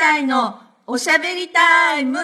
たいのおしゃべりタイム。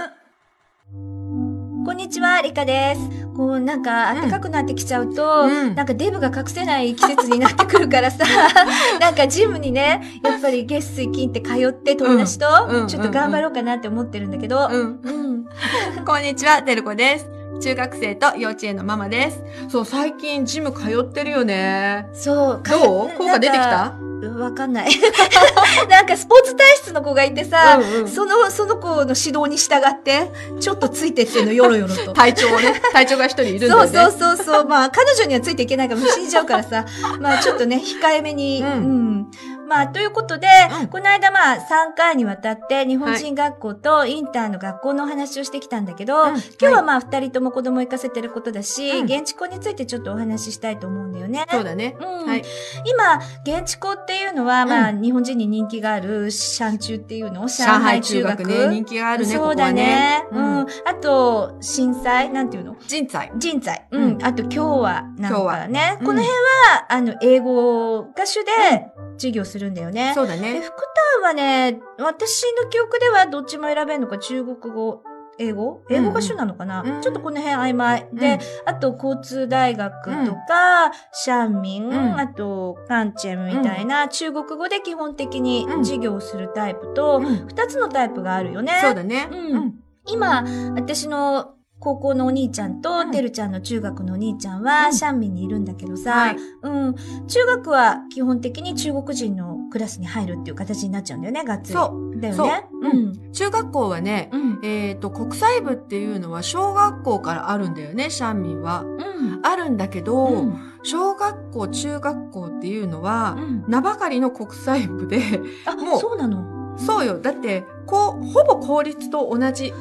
こんにちは、リカです。こう、なんか、暖かくなってきちゃうと、うんなんかデブが隠せない季節になってくるからさ、なんかジムにね、やっぱり月水金って通って友達とちょっと頑張ろうかなって思ってるんだけど、うん。うん。こんにちは、てるこです。中学生と幼稚園のママです。そう、最近ジム通ってるよね。そう。どう？効果出てきた？わかんない。なんかスポーツ体質の子がいてさ、うんうんその、その子の指導に従って、ちょっとついてってんの、よろよろと。体調をね、体調が一人いるんだよね。そうそうそうそう。まあ、彼女にはついていけないから、死んじゃうからさ。まあ、ちょっとね、控えめに。ううんん。まあ、ということで、うんこの間まあ、3回にわたって、日本人学校とインターの学校のお話をしてきたんだけど、うん今日はまあ、2人とも子供行かせてることだし、うん現地校についてちょっとお話ししたいと思うんだよね。そうだね。うんはい。今、現地校っていうのは、まあ、う日本人に人気がある、シャン中っていうの？上海中学ね、人気があるね、ここはそうだねね。。うん。あと、震災？なんていうの？人才。人材。ううんん。あと、今日は、なんかね。うんこの辺は、あの、英語歌手で授業するんだよね。で、そうだね。福田はね、私の記憶ではどっちも選べるのか、中国語、英語？英語歌手なのかな、うん。ちょっとこの辺曖昧。で、あと、交通大学とか、シャンミン、うん。あと、カンチェンみたいな、中国語で基本的にうん。授業をするタイプと、うん。二つのタイプがあるよね。そうだね。うん。今、私の高校のお兄ちゃんと、うんてるちゃんの中学のお兄ちゃんうは、んシャンミンにいるんだけどさ、はいうん。中学は基本的に中国人のクラスに入るっていう形になっちゃうんだよね、がっつり。そう。だよね。そううん。中学校はね、うん。えっ、と、国際部っていうのは小学校からあるんだよね、シャンミンは。うん。あるんだけど、うん。小学校、中学校っていうのはう、ん。名ばかりの国際部で、あ、もうそうなの？そうよ。だって、こう、ほぼ公立と同じ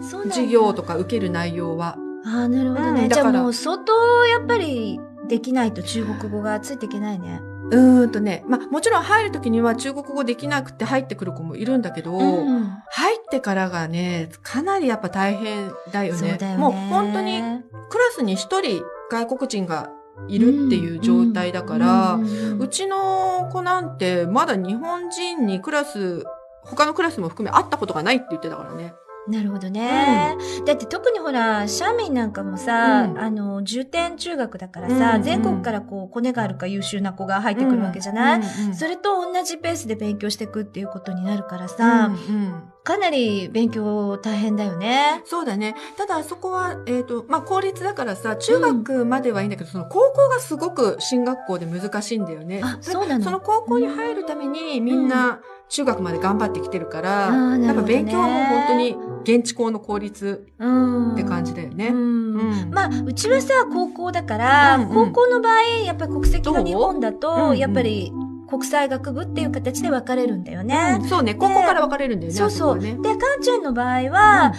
授業とか受ける内容は。あ、なるほどね。うんじゃあもう相当、やっぱり、できないと中国語がついていけないね。うーんとね、まあ、もちろん入るときには中国語できなくて入ってくる子もいるんだけど、うん。入ってからがね、かなりやっぱ大変だよね。そうだよね。もう本当にクラスに一人外国人がいるっていう状態だから、うちの子なんてまだ日本人にクラス、他のクラスも含め会ったことがないって言ってたからね。なるほどね。だって特にほら、シャーミンなんかもさ、うんあの、重点中学だからさ、うん全国からこう、コネがあるか優秀な子が入ってくるわけじゃない、うんうんそれと同じペースで勉強していくっていうことになるからさ、うんうんかなり勉強大変だよね。そうだね。ただそこは、えっ、と、まあ、公立だからさ、中学まではいいんだけど、その高校がすごく進学校で難しいんだよね。あ、そうなの？その高校に入るためにみんな中学まで頑張ってきてるから、あーなやっぱ勉強はもう本当に現地校の公立うん。って感じだよね。うんうんまあ、うちはさ、高校だから、うんうん高校の場合、やっぱり国籍が日本だと、う？んうんやっぱり国際学部っていう形で分かれるんだよね。そうね、高校から分かれるんだよね。そうそう。で、カンちゃんの場合は、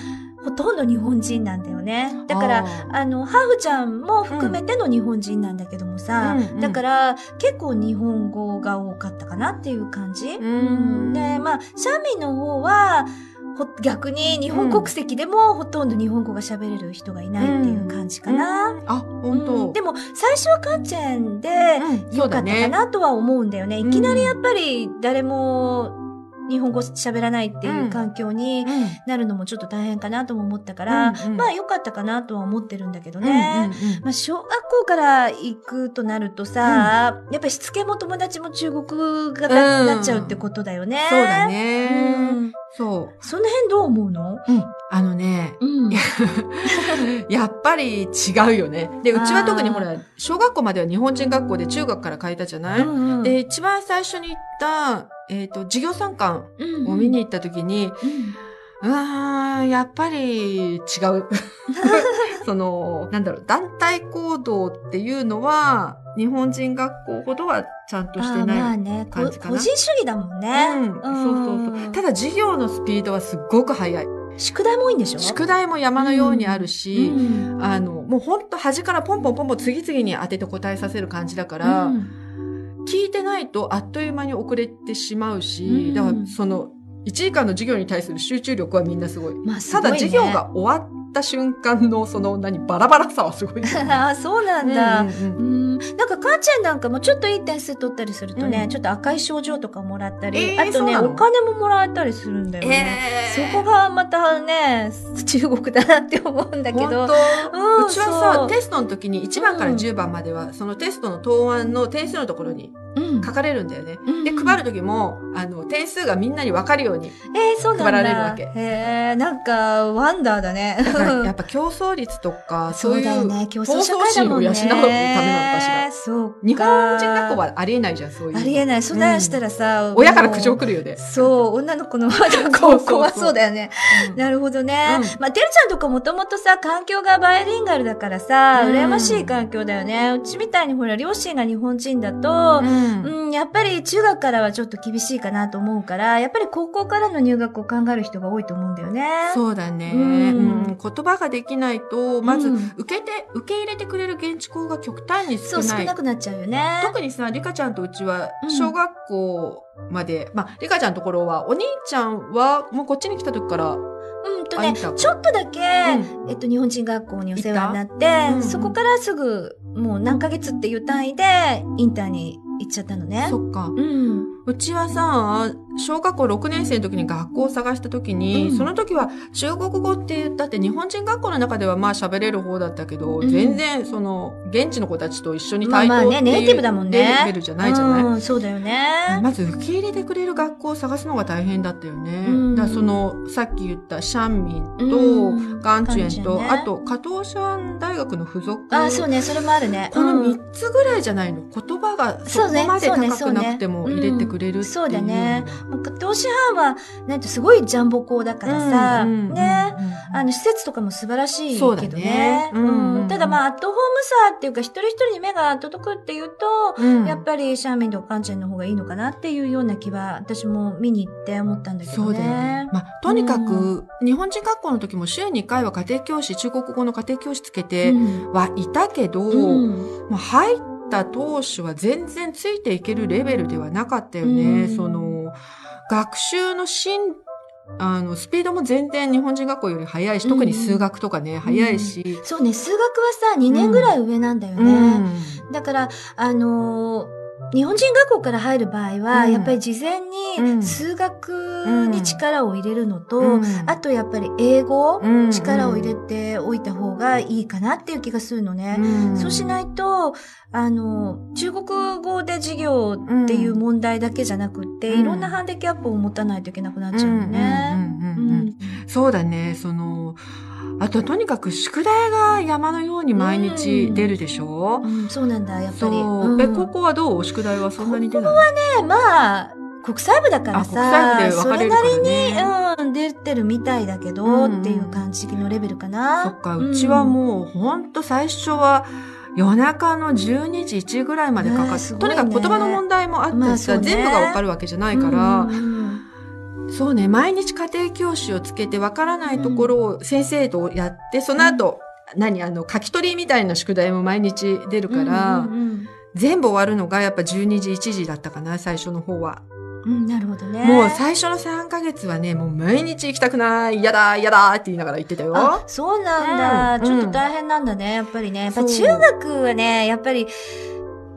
ほとんど日本人なんだよね。だから、ああの、ハーフちゃんも含めての日本人なんだけどもさ、うんうん。だから、結構日本語が多かったかなっていう感じ。ん。で、まあ、シャミの方は、ほ逆に日本国籍でもほとんど日本語が喋れる人がいないっていう感じかな。うん。あ、本当、うん。でも、最初はカンチェンで、うん。よかったかなとは思うんだよね。うん。いきなりやっぱり誰も日本語喋らないっていう環境にうん。なるのもちょっと大変かなとも思ったから、うんうん。まあ良かったかなとは思ってるんだけどうんね。うんうん。まあ小学校から行くとなるとさ、やっぱりしつけも友達も中国型になっちゃうってことだよね。そうだうね。ん。そその辺どう思うの？う。うん。あのね、うん。やっぱり違うよね。で、うちは特にほら、小学校までは日本人学校で中学から変えたじゃない、うんうんで、一番最初に行った、えっ、と、授業参観うんを見に行った時に、うーん、やっぱり違う。その、なんだろう、団体行動っていうのは、日本人学校ほどはちゃんとしてあーまない。感じかな個人主義だもんね。うん、そうそうそう。ただ授業のスピードはすっごく速い。宿題も多いんでしょ？宿題も山のようにあるし、うんあの、もうほんと端からポンポンポンポン次々に当てて答えさせる感じだから、うん聞いてないとあっという間に遅れてしまうし、うんだからその、1時間の授業に対する集中力はみんなすごい。まあ、すごいねただ授業が終わった瞬間のその何、バラバラさはすごい。ああ、そうなんだ。うんうんうん。なんか、母ちゃんなんかもちょっといい点数取ったりするとね、うんちょっと赤い症状とかもらったり、えーあとね、お金ももらえたりするんだよね。そこがまたね、中国だなって思うんだけ本ど。当？うんうちはさ、テストの時に1番から10番までは、そのテストの答案の点数のところにうん書かれるんだよね。うんで、配る時も、あの、点数がみんなに分かるように。えー、そうなんだ。配られるわけへえ、なんか、ワンダーだね。やっぱ競争率とか、そそういう。競争心を養うためなのかしら。そうか。日本人学校はありえないじゃん、そういうの。ありえない。そんなんしたらさ、親から苦情来るよね。そう、女の子の高校はそうだよね。うんなるほどね。うんまあ、てるちゃんとかもともとさ、環境がバイリンガルだからさ、うん羨ましい環境だよね。うちみたいにほら、両親が日本人だと、うんうん、やっぱり中学からはちょっと厳しいかなと思うから、やっぱり高校からの入学を考える人が多いと思うんだよね。そうだね、うんうん言葉ができないと、まずうん受けて、受け入れてくれる現地校が極端にそう、少ない。少なくなっちゃうよね。特にさ、リカちゃんとうちはうん、小学校まで、まあ、リカちゃんのところは、お兄ちゃんは、もうこっちに来た時から、うんとねちょっとだけ、んえっと、日本人学校にお世話になって、うんうんそこからすぐ、もう何ヶ月っていう単位で、インターに行っちゃったのね。そっか。うん。うちはさ、小学校6年生の時に学校を探した時に、うんその時は中国語って言ったって日本人学校の中ではまあ喋れる方だったけど、うん全然その現地の子たちと一緒にまあまあね、対等ってネイティブだいうもんね。レベルじゃないじゃない、うん、そうだよね。まず受け入れてくれる学校を探すのが大変だったよね。うんだその、さっき言ったシャンミンと、うんガンチュエンと、ねあと、加藤シャン大学の附属。あ、そうね、それもあるね。このうん3つぐらいじゃないの？言葉がそこまで高くなくてもそうね入れてくれるっていう。そうだねまあ投資班は、なんてすごいジャンボ校だからさ、うんうんね。うんうんあの、施設とかも素晴らしいけどねね。うんただまあ、アットホームさっていうか、一人一人に目が届くっていうと、うんやっぱりシャーミンとかカンチェンの方がいいのかなっていうような気は、私も見に行って思ったんだけどね。そうだよね。まあ、とにかく、日本人学校の時も週に1回は家庭教師、中国語の家庭教師つけてうんはいたけど、うんもう入った当初は全然ついていけるレベルではなかったよね。うんその、学習の進、あの、スピードも全然日本人学校より速いし、特に数学とかね、速いし。そうね、数学はさ、2年ぐらい上なんだようね。んだから、あのー日本人学校から入る場合は、うん。やっぱり事前うん。に数学に力を入れるのと、うん。あとやっぱり英語、うん。力を入れておいた方がいいかなっていう気がするのね。うん。そうしないと、あの、中国語で授業っていう問題だけじゃなくって、うん。いろんなハンディキャップを持たないといけなくなっちゃうのね。そうだね、その、あととにかく宿題が山のように毎日出るでしょ、うんそうなんだ、やっぱり。う。ん。え、高校はどう？宿題はそんなに出ないねまあ、国際部だからあ、さ、国際部で分かれるからね。それなりに、うん、出てるみたいだけど、うん。っていう感じのレベルかな。そっか、うちはもう、ほんと最初は、夜中の12時、1時ぐらいまでかかって、ね。とにかく言葉の問題もあってさ、まあね。全部がわかるわけじゃないから、うんうんそうね、毎日家庭教師をつけてわからないところを先生とやって、その後、何あの、書き取りみたいな宿題も毎日出るから、うんうん全部終わるのがやっぱ12時、1時だったかな、最初の方は。うんうんなるほどね。もう最初の3ヶ月はね、もう毎日行きたくない、嫌だ、嫌だって言いながら行ってたよ。あ、そうなんだ、うんちょっと大変なんだね、やっぱりね。やっぱ中学はね、やっぱり、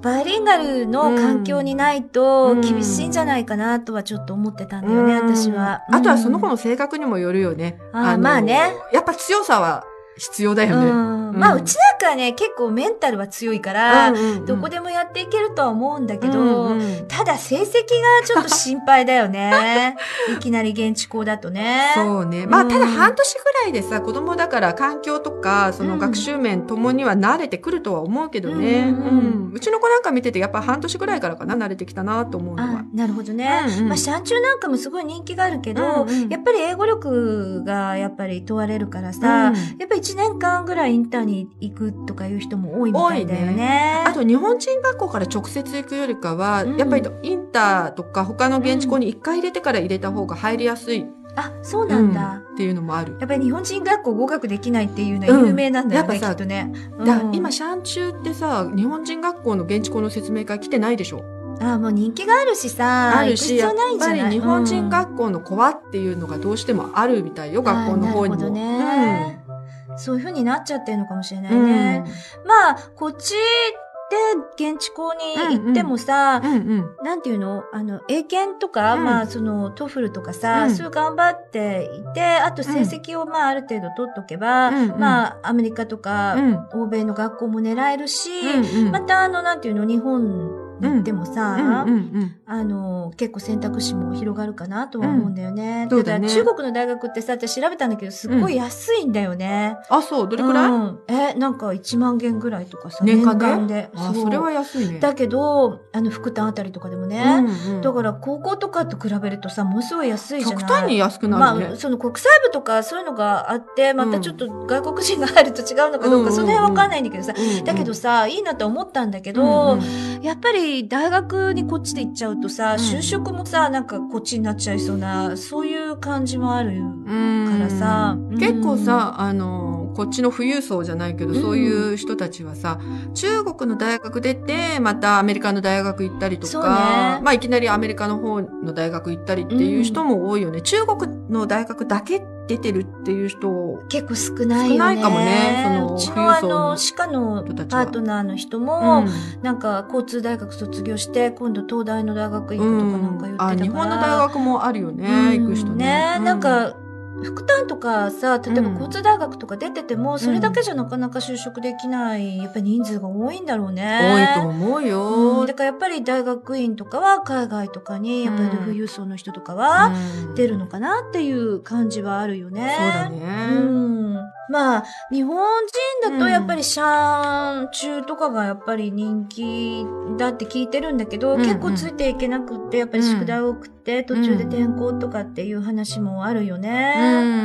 バイリンガルの環境にないとうん厳しいんじゃないかなとはちょっと思ってたんだよね、うん私は。あとはその子のの性格にもよるよね。あーのまあね。やっぱ強さは必要だよね。うんまあ、うちなんかはね、結構メンタルは強いから、どこでもやっていけるとは思うんだけど、うんうんただ成績がちょっと心配だよね。いきなり現地校だとね。そうね。まあ、うんただ半年ぐらいでさ、子供だから環境とか、その学習面ともには慣れてくるとは思うけどね。うんうんうんうちの子なんか見てて、やっぱ半年ぐらいからかな、慣れてきたなと思うのはあ。なるほどね。うんうんまあ、シャンチューなんかもすごい人気があるけど、うんうんやっぱり英語力がやっぱり問われるからさ、うんやっぱ1年間ぐらいインターに行くとかいう人も多いみたいだよ多いね。あと日本人学校から直接行くよりかは、うんやっぱりインターとか他の現地校に一回入れてから入れた方が入りやすい、あ、そうなんだ。うんっていうのもある。やっぱり日本人学校合格できないっていうのは有名なんだよね、うんやっぱさきっとね。だうん今、シャンチューってさ、日本人学校の現地校の説明会来てないでしょ？あもう人気があるしさ、あるし、やっ行く必要ないんじゃないぱり日本人うん学校の子はっていうのがどうしてもあるみたいよ、学校の方にも。あなるほどね。そういう風になっちゃってるのかもしれないうん。ね。まあ、こっちって現地校に行ってもさ、うんうん。なんていうの？あの、英検とか、うん。まあ、その、トフルとかさ、うん。そういう頑張っていて、あと成績をまあ、ある程度取っとけば、うんうん。まあ、アメリカとか、うん。欧米の学校も狙えるし、また、あの、なんていうの、日本に行ってもさ、うんうんあの、結構選択肢も広がるかなとは思うんだよね。うん。ただ中国の大学ってさ、私調べたんだけど、すっごい安いんだよね。あ、そう、どれくらい、うん。え、なんか1万元ぐらいとかさ、年間で？それは安いね。だけど、あの、福旦あたりとかでもね、うんうん。だから高校とかと比べるとさ、ものすごい安いじゃない？極端に安くなるね。まあ、その国際部とかそういうのがあって、またちょっと外国人が入ると違うのかどうか、うんうんうんその辺わかんないんだけどさ、うんうんだけどさ、いいなと思ったんだけど、うんうん。やっぱり大学にこっちで行っちゃうとさ、うん。就職もさ、なんかこっちになっちゃいそうな、そういう感じもある。うん。からさ結構さ、あの、こっちの富裕層じゃないけど、うん。そういう人たちはさ、中国の大学出て、またアメリカの大学行ったりとか、ね。まあいきなりアメリカの方の大学行ったりっていう人も多いよね。中国の大学だけ出てるっていう人、結構少ないよね。少ないかもね。そのうちのあのの、歯科のパートナーの人うも、ん。なんか交通大学卒業して、今度東大の大学行くとかなんか言ってたから。あ、日本の大学もあるよね、うん行く人ね。ね、うなん、か、副担とかさ、例えばうん交通大学とか出てても、それだけじゃなかなか就職できない、やっぱり人数が多いんだろう多いね。と思ううよ。ん、だからやっぱり大学院とかは海外とかに、やっぱり富裕層の人とかはうん出るのかなっていう感じはあるよね。そうだね。うん。まあ、日本人だとやっぱりシャン中とかがやっぱり人気だって聞いてるんだけど、うんうん。結構ついていけなくって、やっぱり宿題多くて、途中で転校とかっていう話もあるよね。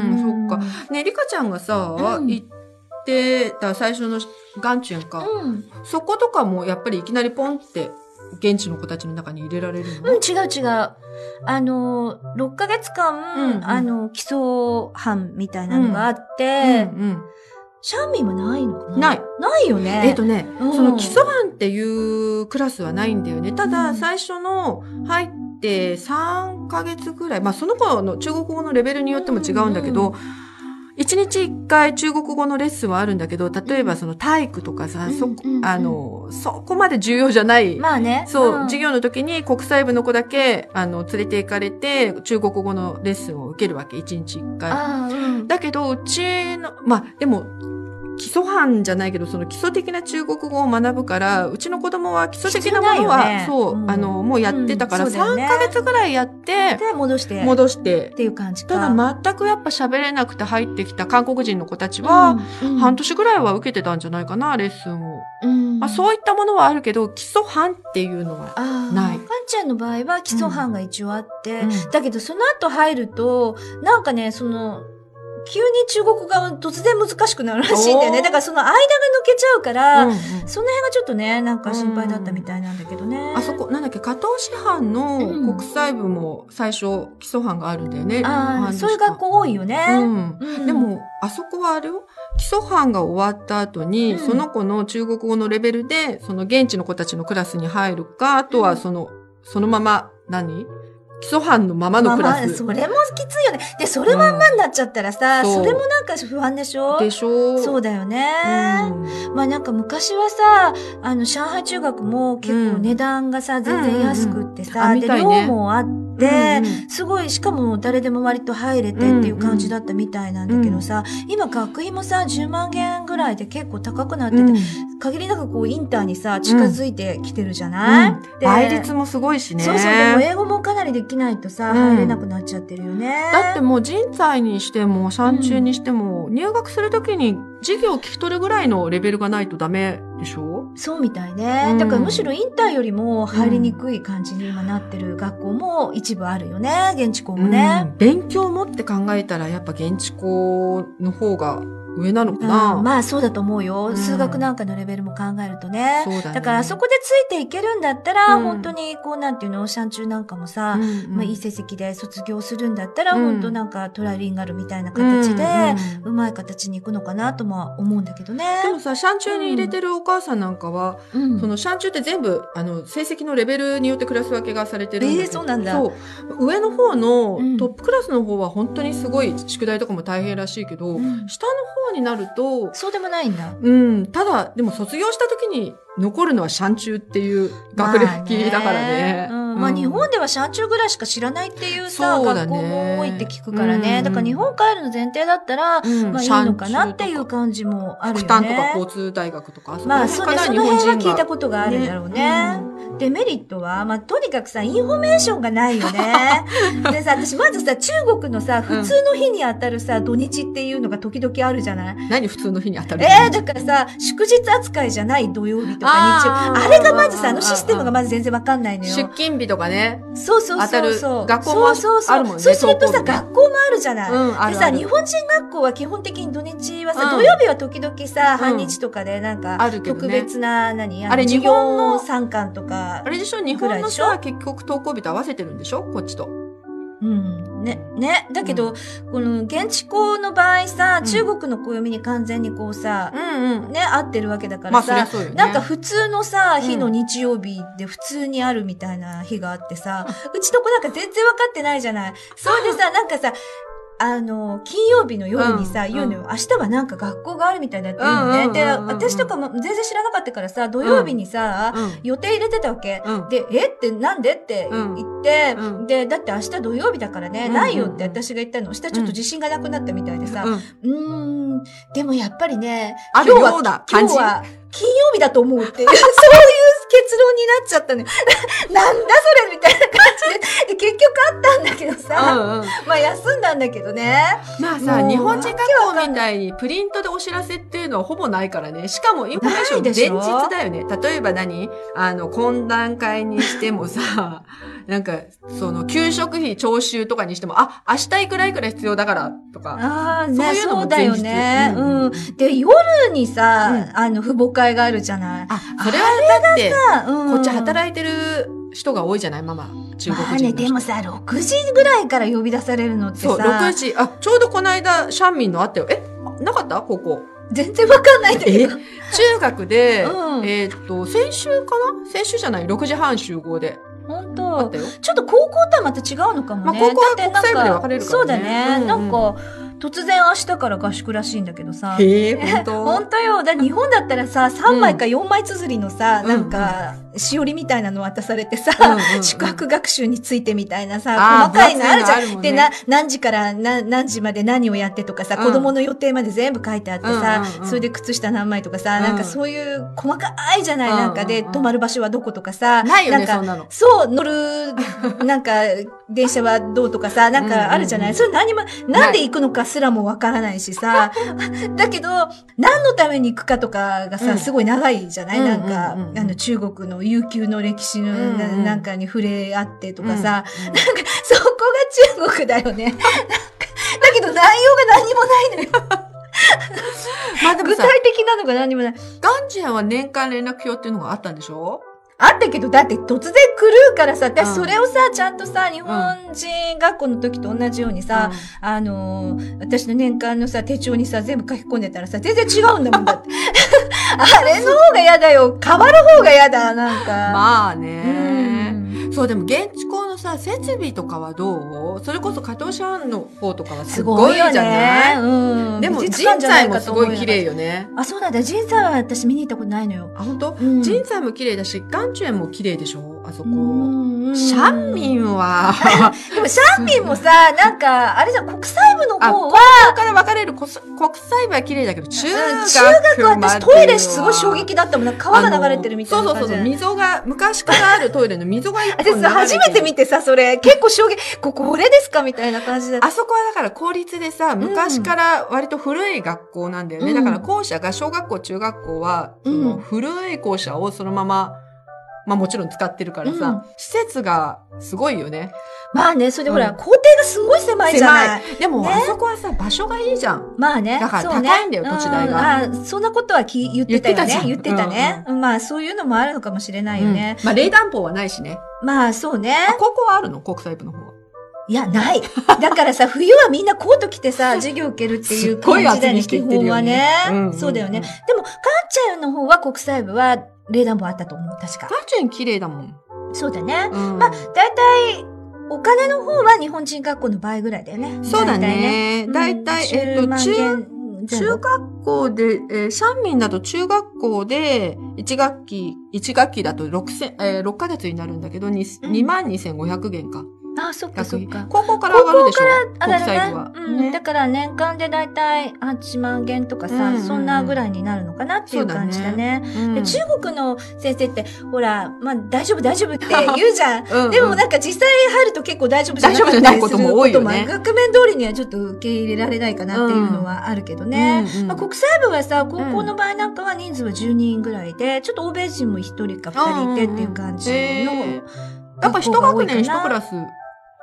うんそっか。ね、リカちゃんがさ、うん。行ってた最初のガンチュンか、うん。そことかもやっぱりいきなりポンって現地の子たちの中に入れられるの、うん、違う違う。あの、6ヶ月間、うんうんあの、基礎班みたいなのがあっうて、んシャンミンはないのかな？ない。ないよね。えっ、とね、うんその基礎班っていうクラスはないんだよね。ただ、うん最初の入って3ヶ月ぐらい、まあその子の中国語のレベルによっても違うんだけど、一日一回中国語のレッスンはあるんだけど、例えばその体育とかさ、そあの、そこまで重要じゃない。まあね。そう、ん授業の時に国際部の子だけ、あの、連れて行かれて、中国語のレッスンを受けるわけ、一日一回。うん。だけど、うちの、まあ、でも、基礎班じゃないけど、その基礎的な中国語を学ぶから、うちの子供は基礎的なものは、ねそう、うんあの、もうやってたから、うんね3ヶ月ぐらいやって、で、戻して。戻してっ。ていう感じか。ただ、全くやっぱ喋れなくて入ってきた韓国人の子たちは、うん、半年ぐらいは受けてたんじゃないかな、レッスンを。うんまあ、そういったものはあるけど、基礎班っていうのは、ないカンちゃんの場合は基礎班が一応あって、うんだけどその後入ると、なんかね、その、急に中国語が突然難しくなるらしいんだよね。だからその間が抜けちゃうから、うんうんその辺がちょっとね、なんか心配だったみたいなんだけどね。あそこ、なんだっけ、加藤師範のうん国際部も最初基礎班があるんだよね。ああ、班でしかそういう学校多いよね。うん。うんでも、あそこはあれよ。基礎班が終わった後に、うんその子の中国語のレベルで、その現地の子たちのクラスに入るか、あとはその、そのまま、何？基礎班のままのクラス。まあまあそれもきついよね。で、それまんまになっちゃったらさ、うん。それもなんか不安でしょ？でしょ？そうだよね。うん。まあなんか昔はさ、あの、上海中学も結構値段がさ、全然安くってさ、で、量もあって、すごい、しかも誰でも割と入れてっていう感じだったみたいなんだけどさ、今学費もさ、10万元ぐらいで結構高くなってて、うん。限りなくこうインターにさ、近づいてきてるじゃない、うん。で倍率もすごいしね。そうそう、でも英語もかなりできないとさ、うん。入れなくなっちゃってるよね。だってもう人材にしても、山中にしても、入学するときに授業を聞き取るぐらいのレベルがないとダメでしょ？そうみたいね。うんだからむしろインターよりも入りにくい感じに今なってる学校も一部あるよね。現地校もね。うん勉強もって考えたら、やっぱ現地校の方が上なのかな、うんまあそうだと思うよ、うん。数学なんかのレベルも考えるとね。そうだね。だからあそこでついていけるんだったら、うん。本当にこうなんていうの、オーシャン中なんかもさ、うんうん。まあいい成績で卒業するんだったら、うん。本当なんかトライリンガルみたいな形で、うまい形に行くのかなとも思うんだけどね。でもさ、シャン中に入れてるお母さんなんかは、うん。そのシャン中って全部、あの、成績のレベルによってクラス分けがされてるんだけど。えーそうなんだ。そう。上の方のうん。トップクラスの方は本当にすごい宿題とかも大変らしいけど、うん。下方になると、そうでもないんだ。うん、ただ、でも卒業した時に残るのはシャンチューっていう学歴だからね。まあうんまあ日本ではシャンチューぐらいしか知らないっていうさ、そうだね学校も多いって聞くからね。うんだから日本帰るの前提だったら、うんまあいいのかなっていう感じもあるよね。とか交通大学とか、まあそうね、その辺は聞いたことがあるんだろうね。ねデメリットは、まあとにかくさ、インフォメーションがないよね。でさ、私まずさ、中国のさ、普通の日に当たるさ、土日っていうのが時々あるじゃない？何普通の日に当たるえー、だからさ、祝日扱いじゃない土曜日とか日曜あれがまずさ、あのシステムがまず全然わかんないのよ。出勤日とかね。そうそうそうそう。学校もあそうそうそう。そうするとさ、学校もあるじゃない？うん、あでさ、る。ある日本人学校は基本的に土日はさ、うん。土曜日は時々さ、うん。半日とかでなんか、あるけどね。特別な、何？あれ授日本の業参観とかあ。れでしょ？日本のさ、結局登校日と合わせてるんでしょ？こっちと。うん。ね、ね。だけど、うこの現地校の場合さ、うん中国の暦に完全にこうさ、んうん。ね、合ってるわけだかまあ、らさ、そりゃそうよね。なんか普通のさ、うん日の日曜日で普通にあるみたいな日があってさ、うちの子なんか全然わかってないじゃない。それでさ、なんかさ、あの、金曜日の夜にさ、うん言うのよ。明日はなんか学校があるみたいだって言うのね。で、私とかも全然知らなかったからさ、土曜日にさ、うん。予定入れてたわけ。うん。で、え？ってなんで？ってうん言って、うんで、だって明日土曜日だからね、うんないよって私が言ったの。したらちょっと自信がなくなったみたいでさ、うん。ん、でもやっぱりね、今日は。今日は金曜日だと思うって そういう結論になっちゃったのよ。なんだそれみたいな感じで。で結局あったんだけどうさ、んうん。まあ休んだんだけどね。まあさ、日本人学校みたいにプリントでお知らせっていうのはほぼないからね。しかもインフォメーション前日だよね。例えば何？あの、懇談会にしてもさ、なんか、その、給食費徴収とかにしても、あ、明日いくらいくら必要だから、とか。ああ、そうね、いうのもそうだよ前日ね。ううんん。で、夜にさ、うんあの、父母会があるじゃない。あ、それはだって、うんこっち働いてる人が多いじゃないママ。中国人。まあね、でもさ、6時ぐらいから呼び出されるのってさ、そう、6時。あ、ちょうどこの間、シャンミンのあったよ。え？なかった？ここ。全然わかんないんだけど。中学で、うんえーっと、先週かな？先週じゃない ?6 時半集合で。本当あったよ。ちょっと高校とはまた違うのかもね。まあ高校は国際部で分かれるからねそうだね。うんうんなんか、突然明日から合宿らしいんだけどさ。へえ、本当？本当よ。だ日本だったらさ、3枚か4枚綴りのさ、うんなんか、しおりみたいなの渡されてさ、うんうんうん。宿泊学習についてみたいなさ、細かいのあるじゃん。んね。で、な、何時から何何時まで何をやってとかさ、うん。子供の予定まで全部書いてあってさ、うんうんうんそれで靴下何枚とかさ、うん。なんかそういう細かいじゃない、うんうんなんかで、泊まる場所はどことかさ、ないよね、んかそんなの。そう、乗る、なんか、電車はどうとかさ、なんかあるじゃない、うんうんうんそれ何も、なんで行くのかすらもわからないしさ、だけど、何のために行くかとかがさ、うん。すごい長いじゃない、うんなんか、うんうん。うんあの、中国の悠久の歴史のな,、うんかに触れ合ってとかさ、うんうん なんか、そこが中国だよね。だけど内容が何もないのよ。まあで具体的なのが何もない。ガンジアンは年間連絡表っていうのがあったんでしょ？あったけど、だって突然狂うからさ、私うんそれをさ、ちゃんとさ、日本人学校の時と同じようにさ、あのー私の年間のさ、手帳にさ、全部書き込んでたらさ、全然違うんだもんだって。あれの方が嫌だよ。変わる方が嫌だ、なんか。まあうね。ん。そう、でも現地校のさ、設備とかはどう？それこそ加藤シャンの方とかはすすごいじゃない？ね。うん。でも人材もすごい綺麗よね。あ、そうなんだ。人材は私見に行ったことないのよ。あ、本当？うん人材も綺麗だし、ガンチュエンも綺麗でしょ？あそこ。うんシャンミンは、でもシャンミンもさ、なんか、あれじゃん、国際部のあ、方高は、校から分かれる国際部は綺麗だけど、中学うん中学は私トイレすごい衝撃だったもん。川が流れてるみたいなそうそうそう。溝が、昔からあるトイレの溝が一本流れて私さ、初めて見てさ、それ、結構衝撃、ここ、これですかみたいな感じで。あそこはだから公立でさ、昔から割と古い学校なんだよね。うんだから校舎が小学校、中学校は、そのうん古い校舎をそのまま、まあもちろん使ってるからさ、うん施設がすごいよね。まあね、それでほら、うん校庭がすごい狭いじゃない。でも、ねあそこはさ、場所がいいじゃん。まあね。だから高いんだよ土地代がうんあそんなことはき言ってたよね。言っててたね。まあ、そういうのもあるのかもしれないよね。うんまあ冷暖房はないしね。まあ、そうね。あ、高校はあるの？国際部の方は。いや、ない。だからさ、冬はみんなコート着てさ、授業受けるっていう感じだよね、基本はねうんうんうん。そうだよね。でも、カンチャンの方は国際部は冷暖房あったと思う、確か。ガンチェン綺麗だもん。そうだね。うんまあ、だいたい、お金の方は日本人学校の倍ぐらいだよね。そうだね。だいたい、えっと、中中、学校で、えー、シャンミンだと中学校で1学期、1学期だと6千、えー、6ヶ月になるんだけど、2, うん2万2500元か。あ、そっかそっか。高校から上がるでしょ？上国際部は。ねうん。だから年間でだいたい8万元とかさ、うんうんうん。そんなぐらいになるのかなっていう感じだね。うん。で中国の先生って、ほら、まあ大丈夫大丈夫って 言うじゃん。うんうん。でもなんか実際入ると結構大丈夫じゃなかった大丈夫じゃないことも多いよね。面通りにはちょっと受け入れられないかなっていうのはあるけどね。うんうんまあ、国際部はさ、高校の場合なんかは人数は10人ぐらいで、ちょっと欧米人も1人か2人いてっていう感じへのーやっぱ一学年一クラス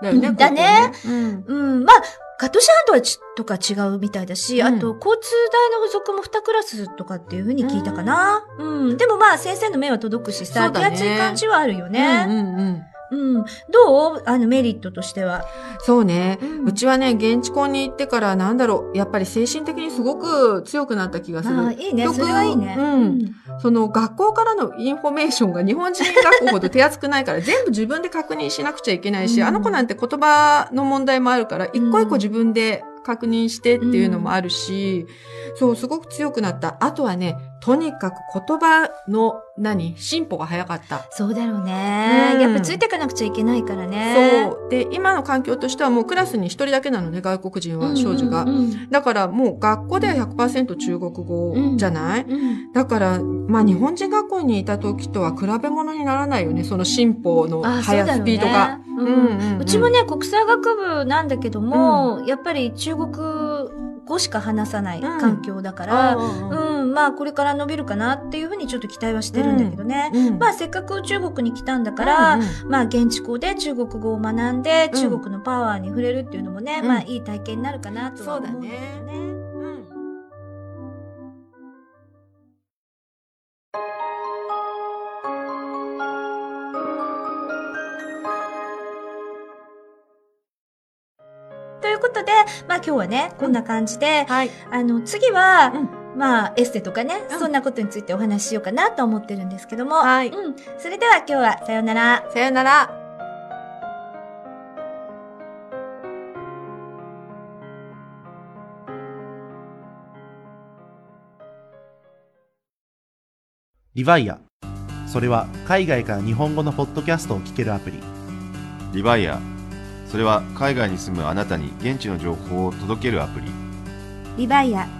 だよね。うんだね高校ね。うん、まあ、カットシャンドはちとか違うみたいだし、うんあと、交通大の付属も2クラスとかっていうふうに聞いたかな。うん。でもまあ、先生の目は届くしさ、ね厚い感じはあるようんね。うんうん。うん。どう？あの、メリットとしては。そうね。うんうちはね、現地校に行ってからなんだろう、やっぱり精神的にすごく強くなった気がする。ああ、いいね。それはいいね。うんその学校からのインフォメーションが日本人学校ほど手厚くないから全部自分で確認しなくちゃいけないし、うんあの子なんて言葉の問題もあるから、一個一個自分で確認してっていうのもあるし、そう、すごく強くなった。あとはね、とにかく言葉の何進歩が早かった。そうだろうね。うん。やっぱついていかなくちゃいけないからね。そう。で、今の環境としてはもうクラスに一人だけなのね、外国人は、長女が。だからもう学校では100%中国語じゃない、うんうんだから、まあ日本人学校にいた時とは比べ物にならないよね、その進歩のあ速スピードが。うちもね、国際学部なんだけども、やっぱり中国語しか話さない環境だから、うんうん、まあこれから伸びるかなっていうふうにちょっと期待はしてるんだけどね。うんまあせっかく中国に来たんだから、うんまあ現地校で中国語を学んで、うん中国のパワーに触れるっていうのもね、うん。まあいい体験になるかなとは思うんだけどね。うん。ということで、まあ今日はね、こんな感じで、はい。あの、次は、うんまあ、エステとかね、うんそんなことについてお話ししようかなと思ってるんですけども。はいうん。それでは今日はさようなら。さよなら。リヴァイア。それは海外から日本語のポッドキャストを聞けるアプリ。リバイア。それは海外に住むあなたに現地の情報を届けるアプリ。リバイア